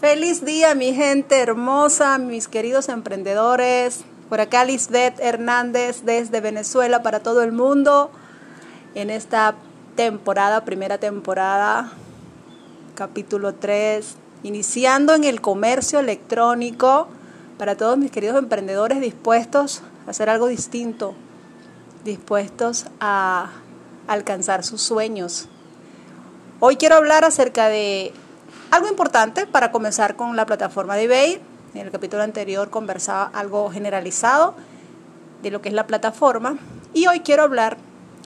Feliz día, mi gente hermosa, mis queridos emprendedores. Por acá Lisbeth Hernández desde Venezuela para todo el mundo. En esta temporada, primera temporada, capítulo 3, iniciando en el comercio electrónico para todos mis queridos emprendedores dispuestos a hacer algo distinto, dispuestos a alcanzar sus sueños. Hoy quiero hablar acerca de algo importante para comenzar con la plataforma de eBay. En el capítulo anterior conversaba algo generalizado de lo que es la plataforma y hoy quiero hablar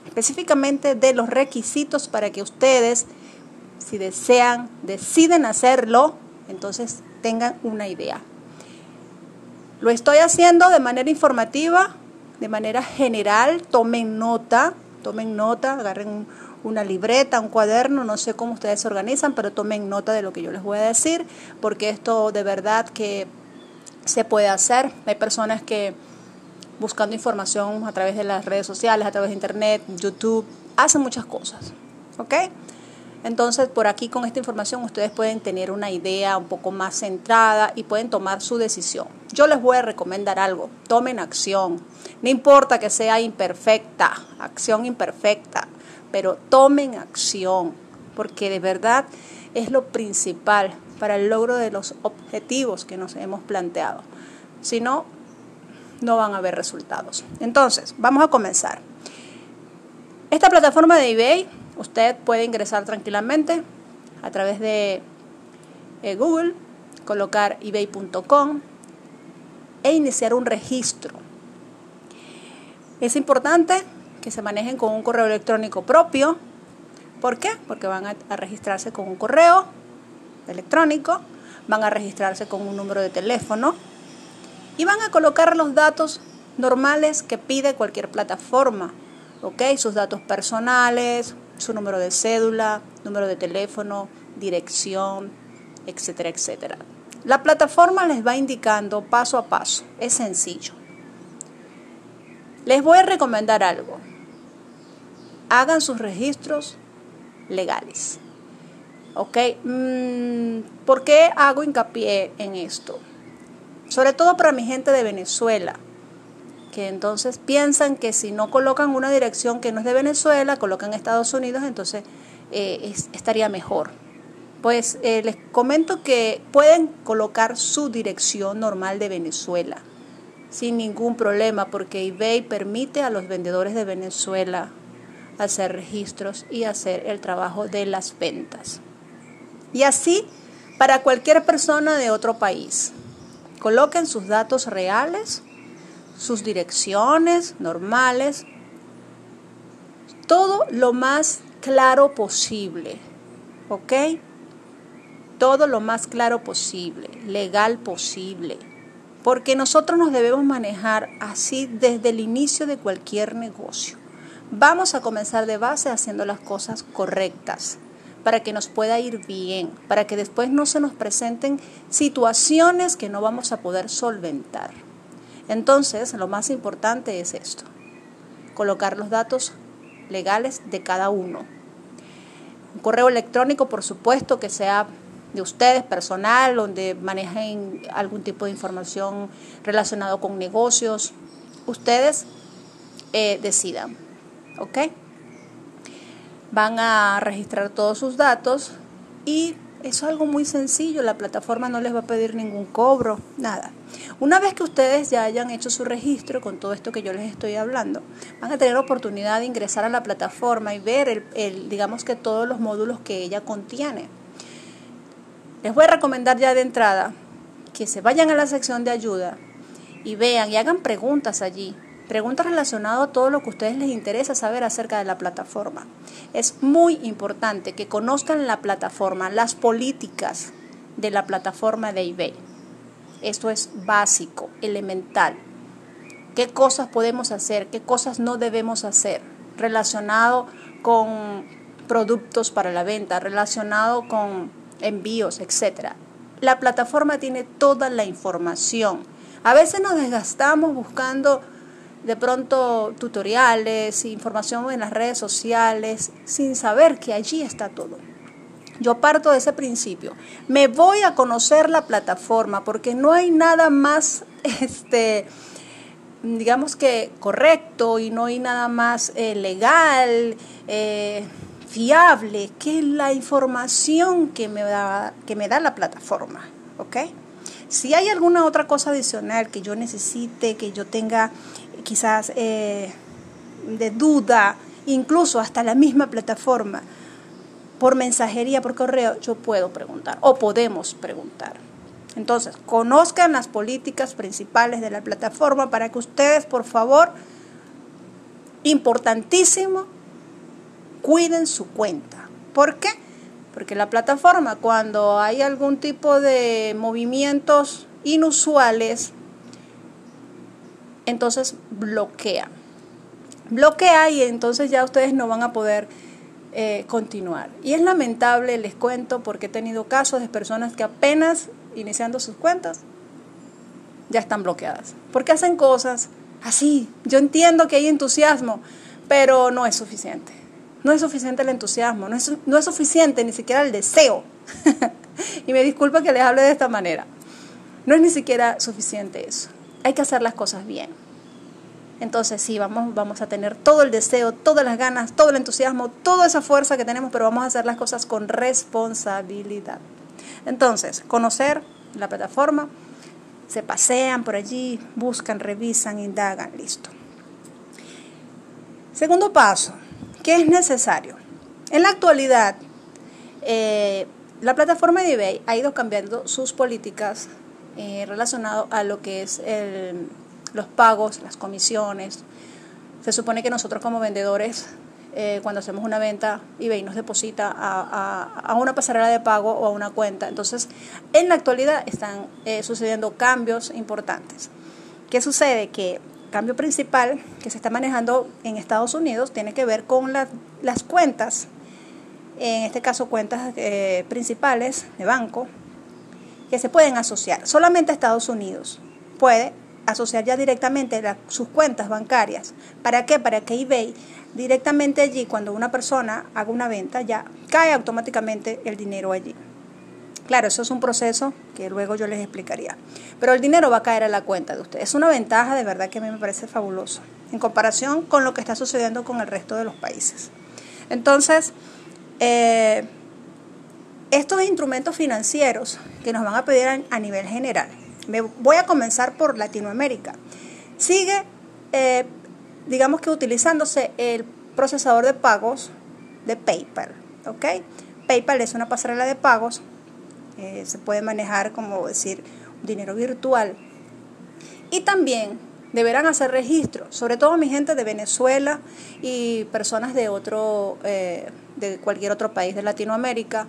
específicamente de los requisitos para que ustedes, si desean, deciden hacerlo, entonces tengan una idea. Lo estoy haciendo de manera informativa, de manera general, tomen nota, tomen nota, agarren un una libreta, un cuaderno, no sé cómo ustedes se organizan, pero tomen nota de lo que yo les voy a decir, porque esto de verdad que se puede hacer. Hay personas que buscando información a través de las redes sociales, a través de internet, YouTube, hacen muchas cosas. ¿Ok? Entonces, por aquí con esta información ustedes pueden tener una idea un poco más centrada y pueden tomar su decisión. Yo les voy a recomendar algo, tomen acción. No importa que sea imperfecta, acción imperfecta pero tomen acción, porque de verdad es lo principal para el logro de los objetivos que nos hemos planteado. Si no, no van a haber resultados. Entonces, vamos a comenzar. Esta plataforma de eBay, usted puede ingresar tranquilamente a través de eh, Google, colocar ebay.com e iniciar un registro. Es importante que se manejen con un correo electrónico propio. ¿Por qué? Porque van a, registrarse con un correo electrónico, van a registrarse con un número de teléfono y van a colocar los datos normales que pide cualquier plataforma. ¿Ok? Sus datos personales, su número de cédula, número de teléfono, dirección, etcétera, etcétera. La plataforma les va indicando paso a paso. Es sencillo. Les voy a recomendar algo hagan sus registros legales. ¿Ok? Mm, ¿Por qué hago hincapié en esto? Sobre todo para mi gente de Venezuela, que entonces piensan que si no colocan una dirección que no es de Venezuela, colocan Estados Unidos, entonces eh, estaría mejor. Pues eh, les comento que pueden colocar su dirección normal de Venezuela sin ningún problema porque eBay permite a los vendedores de Venezuela hacer registros y hacer el trabajo de las ventas. Y así para cualquier persona de otro país. Coloquen sus datos reales, sus direcciones normales, todo lo más claro posible, ¿ok? Todo lo más claro posible, legal posible, porque nosotros nos debemos manejar así desde el inicio de cualquier negocio. Vamos a comenzar de base haciendo las cosas correctas para que nos pueda ir bien, para que después no se nos presenten situaciones que no vamos a poder solventar. Entonces, lo más importante es esto, colocar los datos legales de cada uno. Un correo electrónico, por supuesto, que sea de ustedes, personal, donde manejen algún tipo de información relacionado con negocios. Ustedes eh, decidan. ¿Ok? Van a registrar todos sus datos y eso es algo muy sencillo, la plataforma no les va a pedir ningún cobro, nada. Una vez que ustedes ya hayan hecho su registro con todo esto que yo les estoy hablando, van a tener oportunidad de ingresar a la plataforma y ver, el, digamos que todos los módulos que ella contiene. Les voy a recomendar ya de entrada que se vayan a la sección de ayuda y vean y hagan preguntas allí preguntas relacionadas a todo lo que a ustedes les interesa saber acerca de la plataforma. Es muy importante que conozcan la plataforma, las políticas de la plataforma de eBay. Esto es básico, elemental. ¿Qué cosas podemos hacer? ¿Qué cosas no debemos hacer? Relacionado con productos para la venta, relacionado con envíos, etc. La plataforma tiene toda la información. A veces nos desgastamos buscando de pronto tutoriales, información en las redes sociales, sin saber que allí está todo. Yo parto de ese principio. Me voy a conocer la plataforma porque no hay nada más, este, digamos que correcto y no hay nada más eh, legal, eh, fiable que la información que me da, que me da la plataforma. ¿Ok? Si hay alguna otra cosa adicional que yo necesite, que yo tenga quizás eh, de duda, incluso hasta la misma plataforma, por mensajería, por correo, yo puedo preguntar o podemos preguntar. Entonces, conozcan las políticas principales de la plataforma para que ustedes, por favor, importantísimo, cuiden su cuenta. ¿Por qué? Porque la plataforma, cuando hay algún tipo de movimientos inusuales, entonces bloquea. Bloquea y entonces ya ustedes no van a poder eh, continuar. Y es lamentable, les cuento, porque he tenido casos de personas que apenas iniciando sus cuentas ya están bloqueadas. Porque hacen cosas así. Yo entiendo que hay entusiasmo, pero no es suficiente. No es suficiente el entusiasmo, no es, no es suficiente ni siquiera el deseo. y me disculpa que les hable de esta manera. No es ni siquiera suficiente eso. Hay que hacer las cosas bien. Entonces sí, vamos, vamos a tener todo el deseo, todas las ganas, todo el entusiasmo, toda esa fuerza que tenemos, pero vamos a hacer las cosas con responsabilidad. Entonces, conocer la plataforma, se pasean por allí, buscan, revisan, indagan, listo. Segundo paso, ¿qué es necesario? En la actualidad, eh, la plataforma de eBay ha ido cambiando sus políticas eh, relacionadas a lo que es el los pagos, las comisiones. Se supone que nosotros como vendedores, eh, cuando hacemos una venta, eBay nos deposita a, una pasarela de pago o a una cuenta. Entonces, en la actualidad están eh, sucediendo cambios importantes. ¿Qué sucede? Que cambio principal que se está manejando en Estados Unidos tiene que ver con las cuentas, en este caso cuentas principales de banco, que se pueden asociar. Solamente Estados Unidos puede asociar ya directamente sus cuentas bancarias. ¿Para qué? Para que eBay directamente allí, cuando una persona haga una venta, ya cae automáticamente el dinero allí. Claro, eso es un proceso que luego yo les explicaría. Pero el dinero va a caer a la cuenta de ustedes. Es una ventaja de verdad que a mí me parece fabuloso en comparación con lo que está sucediendo con el resto de los países. Entonces, eh, estos instrumentos financieros que nos van a pedir a nivel general, me voy a comenzar por Latinoamérica. Sigue, eh, digamos que utilizándose el procesador de pagos de PayPal. ¿ok? PayPal es una pasarela de pagos, eh, se puede manejar como decir dinero virtual. Y también deberán hacer registro, sobre todo mi gente de Venezuela y personas de otro, eh, de cualquier otro país de Latinoamérica.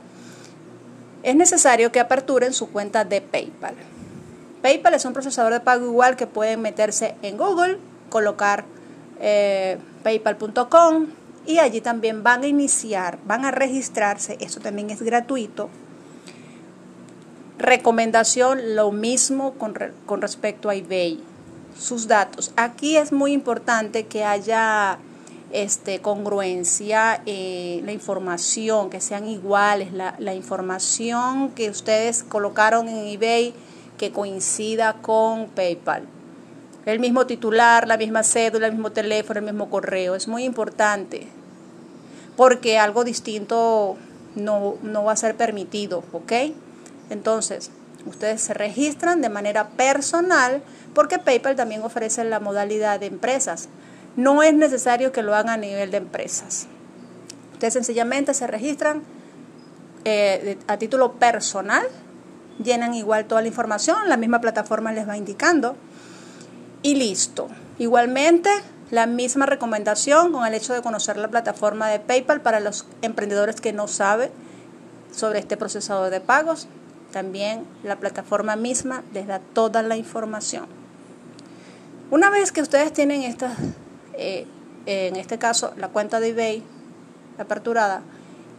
Es necesario que aperturen su cuenta de PayPal. PayPal es un procesador de pago igual que pueden meterse en Google, colocar eh, paypal.com y allí también van a iniciar, van a registrarse, esto también es gratuito. Recomendación, lo mismo con, con respecto a eBay, sus datos. Aquí es muy importante que haya este, congruencia, eh, la información, que sean iguales, la, la información que ustedes colocaron en eBay que coincida con PayPal. El mismo titular, la misma cédula, el mismo teléfono, el mismo correo. Es muy importante porque algo distinto no, no va a ser permitido, ¿ok? Entonces, ustedes se registran de manera personal porque PayPal también ofrece la modalidad de empresas. No es necesario que lo hagan a nivel de empresas. Ustedes sencillamente se registran eh, a título personal llenan igual toda la información, la misma plataforma les va indicando y listo. Igualmente, la misma recomendación con el hecho de conocer la plataforma de PayPal para los emprendedores que no saben sobre este procesador de pagos. También la plataforma misma les da toda la información. Una vez que ustedes tienen esta, eh, en este caso, la cuenta de eBay aperturada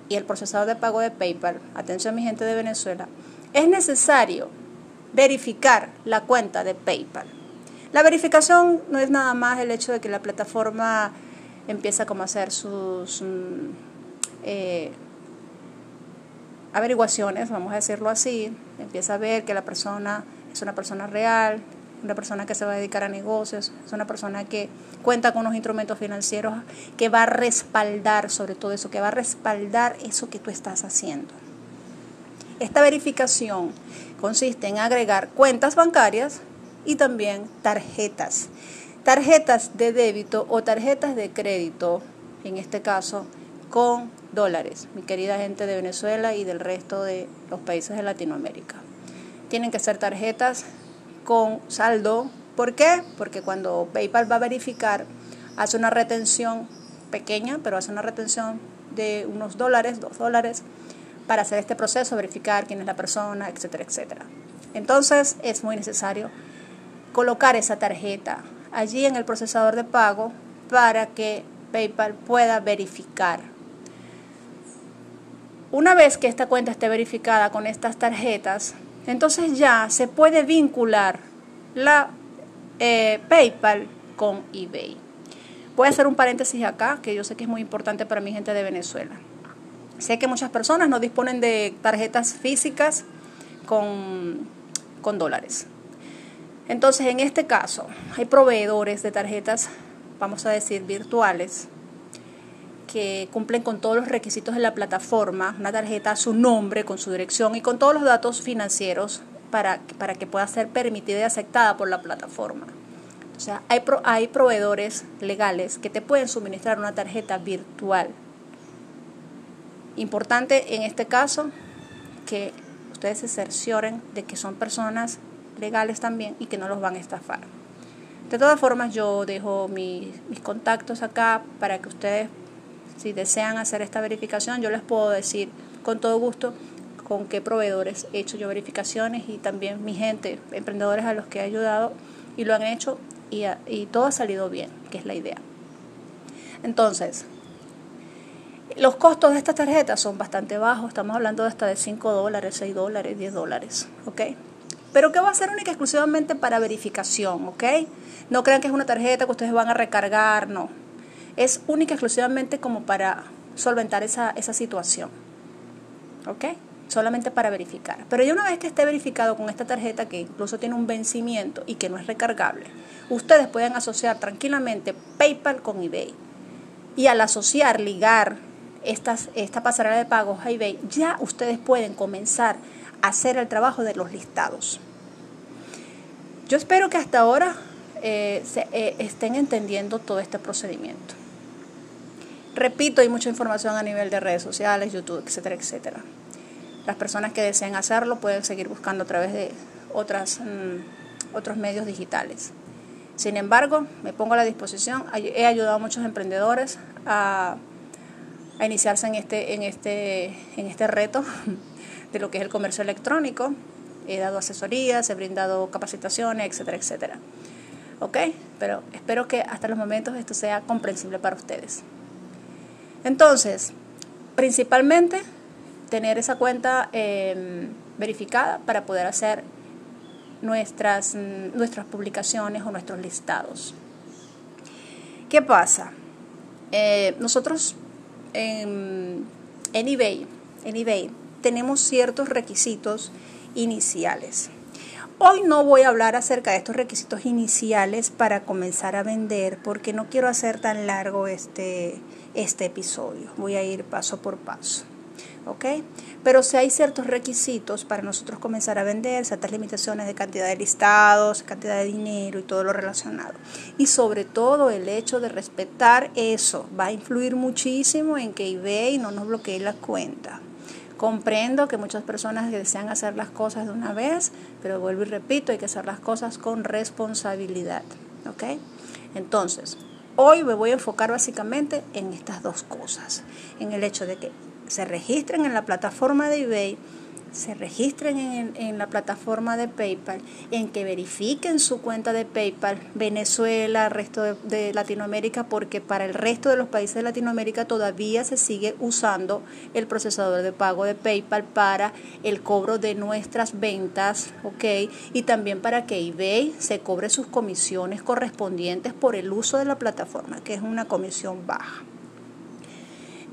y el procesador de pago de PayPal, atención mi gente de Venezuela, es necesario verificar la cuenta de PayPal. La verificación no es nada más el hecho de que la plataforma empieza como a hacer sus mm, eh, averiguaciones, vamos a decirlo así, empieza a ver que la persona es una persona real, una persona que se va a dedicar a negocios, es una persona que cuenta con unos instrumentos financieros que va a respaldar sobre todo eso, que va a respaldar eso que tú estás haciendo. Esta verificación consiste en agregar cuentas bancarias y también tarjetas. Tarjetas de débito o tarjetas de crédito, en este caso, con dólares, mi querida gente de Venezuela y del resto de los países de Latinoamérica. Tienen que ser tarjetas con saldo. ¿Por qué? Porque cuando PayPal va a verificar, hace una retención pequeña, pero hace una retención de unos dólares, dos dólares, para hacer este proceso, verificar quién es la persona, etcétera, etcétera. Entonces es muy necesario colocar esa tarjeta allí en el procesador de pago para que PayPal pueda verificar. Una vez que esta cuenta esté verificada con estas tarjetas, entonces ya se puede vincular la eh, PayPal con eBay. Voy a hacer un paréntesis acá, que yo sé que es muy importante para mi gente de Venezuela. Sé que muchas personas no disponen de tarjetas físicas con, con dólares. Entonces, en este caso, hay proveedores de tarjetas, vamos a decir, virtuales, que cumplen con todos los requisitos de la plataforma, una tarjeta a su nombre, con su dirección y con todos los datos financieros para, para que pueda ser permitida y aceptada por la plataforma. O sea, hay, hay proveedores legales que te pueden suministrar una tarjeta virtual. Importante en este caso que ustedes se cercioren de que son personas legales también y que no los van a estafar. De todas formas, yo dejo mis contactos acá para que ustedes si desean hacer esta verificación, yo les puedo decir con todo gusto con qué proveedores he hecho yo verificaciones y también mi gente, emprendedores a los que he ayudado y lo han hecho y, todo ha salido bien, que es la idea. Entonces, los costos de estas tarjetas son bastante bajos, estamos hablando de hasta de 5 dólares, 6 dólares, 10 dólares, ¿ok? Pero que va a ser única exclusivamente para verificación, ¿ok? No crean que es una tarjeta que ustedes van a recargar, no es única exclusivamente como para solventar esa, esa situación. ¿Ok? Solamente para verificar. Pero ya una vez que esté verificado con esta tarjeta, que incluso tiene un vencimiento y que no es recargable, ustedes pueden asociar tranquilamente PayPal con eBay. Y al asociar, ligar estas, esta pasarela de pagos a eBay, ya ustedes pueden comenzar a hacer el trabajo de los listados. Yo espero que hasta ahora eh, se, eh, estén entendiendo todo este procedimiento. Repito, hay mucha información a nivel de redes sociales, YouTube, etcétera, etcétera. Las personas que deseen hacerlo pueden seguir buscando a través de otras, mm, otros medios digitales. Sin embargo, me pongo a la disposición. He ayudado a muchos emprendedores a, a iniciarse en este, en, este, en este reto de lo que es el comercio electrónico. He dado asesorías, he brindado capacitaciones, etcétera, etcétera. ¿Ok? Pero espero que hasta los momentos esto sea comprensible para ustedes. Entonces, principalmente tener esa cuenta em, verificada para poder hacer nuestras, mm, nuestras publicaciones o nuestros listados. ¿Qué pasa? Eh, nosotros en, en, eBay, en eBay tenemos ciertos requisitos iniciales. Hoy no voy a hablar acerca de estos requisitos iniciales para comenzar a vender porque no quiero hacer tan largo este, este episodio. Voy a ir paso por paso. ¿Ok? Pero si hay ciertos requisitos para nosotros comenzar a vender, ciertas limitaciones de cantidad de listados, cantidad de dinero y todo lo relacionado. Y sobre todo el hecho de respetar eso va a influir muchísimo en que eBay no nos bloquee la cuenta. Comprendo que muchas personas desean hacer las cosas de una vez, pero vuelvo y repito, hay que hacer las cosas con responsabilidad. ¿Ok? Entonces, Hoy me voy a enfocar básicamente en estas dos cosas, en el hecho de que se registren en la plataforma de eBay se registren en, la plataforma de PayPal, en que verifiquen su cuenta de PayPal, Venezuela, resto de, Latinoamérica, porque para el resto de los países de Latinoamérica todavía se sigue usando el procesador de pago de PayPal para el cobro de nuestras ventas, ¿ok? Y también para que eBay se cobre sus comisiones correspondientes por el uso de la plataforma, que es una comisión baja.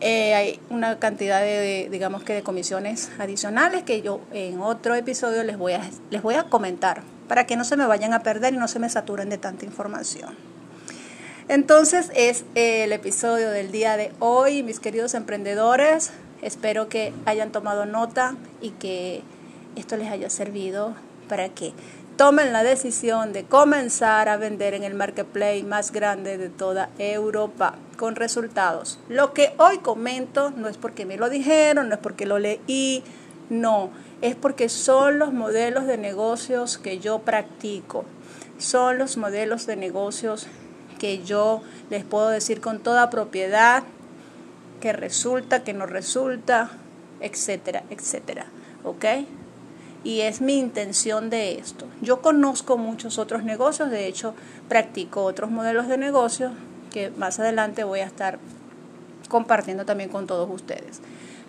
Eh, hay una cantidad de, digamos que de comisiones adicionales que yo en otro episodio les voy a, les voy a comentar para que no se me vayan a perder y no se me saturen de tanta información. Entonces es el episodio del día de hoy, mis queridos emprendedores. Espero que hayan tomado nota y que esto les haya servido para que tomen la decisión de comenzar a vender en el marketplace más grande de toda Europa con resultados. Lo que hoy comento no es porque me lo dijeron, no es porque lo leí, no, es porque son los modelos de negocios que yo practico, son los modelos de negocios que yo les puedo decir con toda propiedad que resulta, que no resulta, etcétera, etcétera. ¿Ok? Y es mi intención de esto. Yo conozco muchos otros negocios, de hecho practico otros modelos de negocio que más adelante voy a estar compartiendo también con todos ustedes.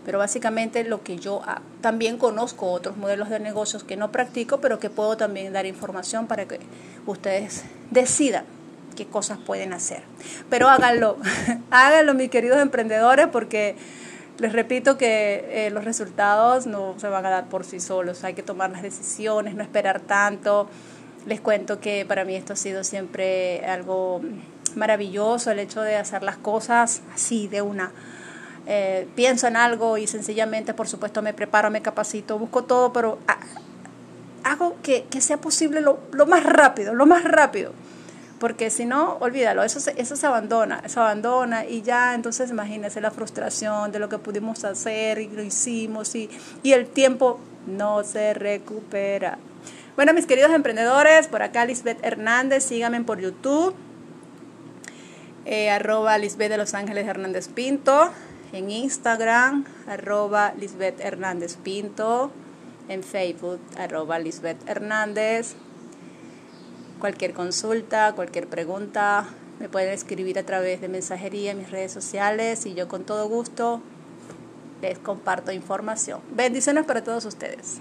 Pero básicamente lo que yo también conozco otros modelos de negocios que no practico, pero que puedo también dar información para que ustedes decidan qué cosas pueden hacer. Pero háganlo, háganlo mis queridos emprendedores porque les repito que eh, los resultados no se van a dar por sí solos, hay que tomar las decisiones, no esperar tanto. Les cuento que para mí esto ha sido siempre algo maravilloso, el hecho de hacer las cosas así, de una. Eh, pienso en algo y sencillamente, por supuesto, me preparo, me capacito, busco todo, pero hago que, que sea posible lo, lo más rápido, lo más rápido porque si no, olvídalo, eso se, eso se abandona, se abandona y ya entonces imagínese la frustración de lo que pudimos hacer y lo hicimos y, y el tiempo no se recupera. Bueno, mis queridos emprendedores, por acá Lisbeth Hernández, síganme por YouTube, eh, arroba Lisbeth de Los Ángeles Hernández Pinto, en Instagram, arroba Lisbeth Hernández Pinto, en Facebook, arroba Lisbeth Hernández. Cualquier consulta, cualquier pregunta, me pueden escribir a través de mensajería en mis redes sociales y yo con todo gusto les comparto información. Bendiciones para todos ustedes.